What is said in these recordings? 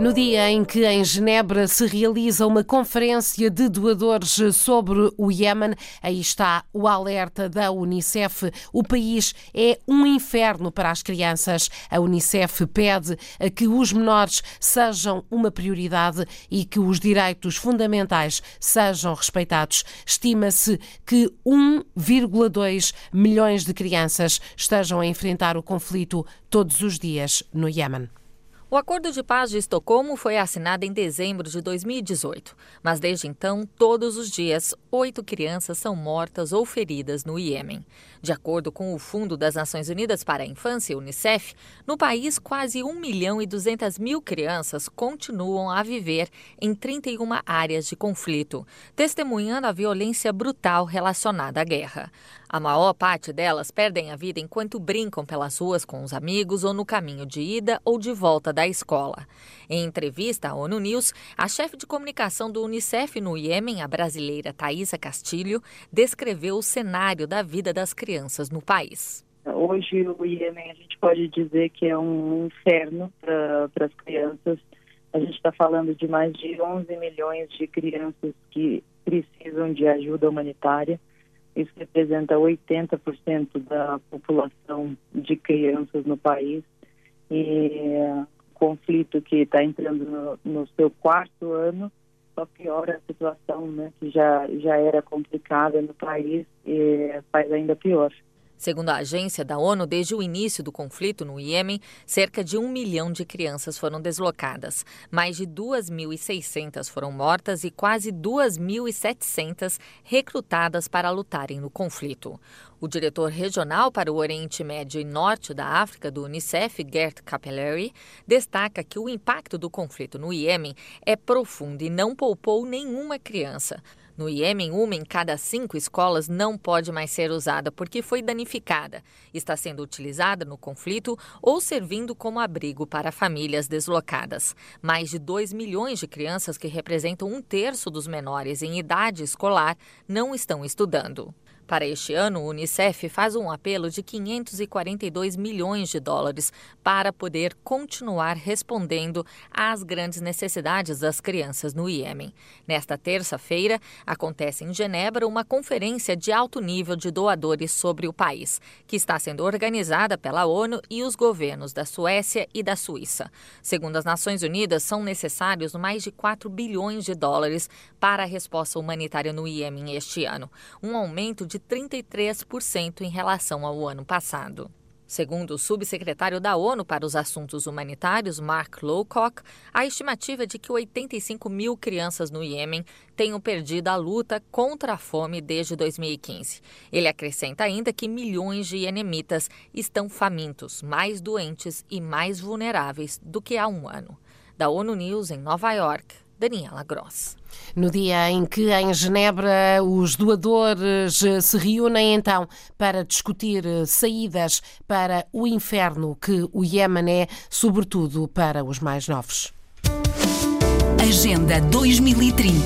No dia em que em Genebra se realiza uma conferência de doadores sobre o Iêmen, aí está o alerta da Unicef. O país é um inferno para as crianças. A Unicef pede que os menores sejam uma prioridade e que os direitos fundamentais sejam respeitados. Estima-se que 1,2 milhões de crianças estejam a enfrentar o conflito todos os dias no Iêmen. O Acordo de Paz de Estocolmo foi assinado em dezembro de 2018, mas desde então, todos os dias, oito crianças são mortas ou feridas no Iêmen. De acordo com o Fundo das Nações Unidas para a Infância, Unicef, no país, quase 1 milhão e 200 mil crianças continuam a viver em 31 áreas de conflito, testemunhando a violência brutal relacionada à guerra. A maior parte delas perdem a vida enquanto brincam pelas ruas com os amigos ou no caminho de ida ou de volta da escola. Em entrevista à ONU News, a chefe de comunicação do Unicef no Iêmen, a brasileira Thaisa Castilho, descreveu o cenário da vida das crianças no país. Hoje o Iêmen a gente pode dizer que é um inferno para as crianças. A gente está falando de mais de 11 milhões de crianças que precisam de ajuda humanitária. Isso representa 80% da população de crianças no país. E o conflito que está entrando no, no, seu quarto ano só piora a situação, né, que já, já era complicada no país e faz ainda pior. Segundo a agência da ONU, desde o início do conflito no Iêmen, cerca de um milhão de crianças foram deslocadas. Mais de 2.600 foram mortas e quase 2.700 recrutadas para lutarem no conflito. O diretor regional para o Oriente Médio e Norte da África do Unicef, Gert Capelleri, destaca que o impacto do conflito no Iêmen é profundo e não poupou nenhuma criança. No Iêmen, uma em cada cinco escolas não pode mais ser usada porque foi danificada, está sendo utilizada no conflito ou servindo como abrigo para famílias deslocadas. Mais de 2 milhões de crianças, que representam um terço dos menores em idade escolar, não estão estudando. Para este ano, o Unicef faz um apelo de 542 milhões de dólares para poder continuar respondendo às grandes necessidades das crianças no Iêmen. Nesta terça-feira, acontece em Genebra uma conferência de alto nível de doadores sobre o país, que está sendo organizada pela ONU e os governos da Suécia e da Suíça. Segundo as Nações Unidas, são necessários mais de 4 bilhões de dólares para a resposta humanitária no Iêmen este ano, um aumento de de 33% em relação ao ano passado. Segundo o subsecretário da ONU para os Assuntos Humanitários, Mark Lowcock, a estimativa é de que 85 mil crianças no Iêmen tenham perdido a luta contra a fome desde 2015. Ele acrescenta ainda que milhões de iemenitas estão famintos, mais doentes e mais vulneráveis do que há um ano. Da ONU News em Nova York, Daniela Gross. No dia em que em Genebra os doadores se reúnem então para discutir saídas para o inferno que o Iémen é, sobretudo para os mais novos. Agenda 2030.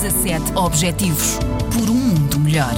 17 Objetivos por um mundo melhor.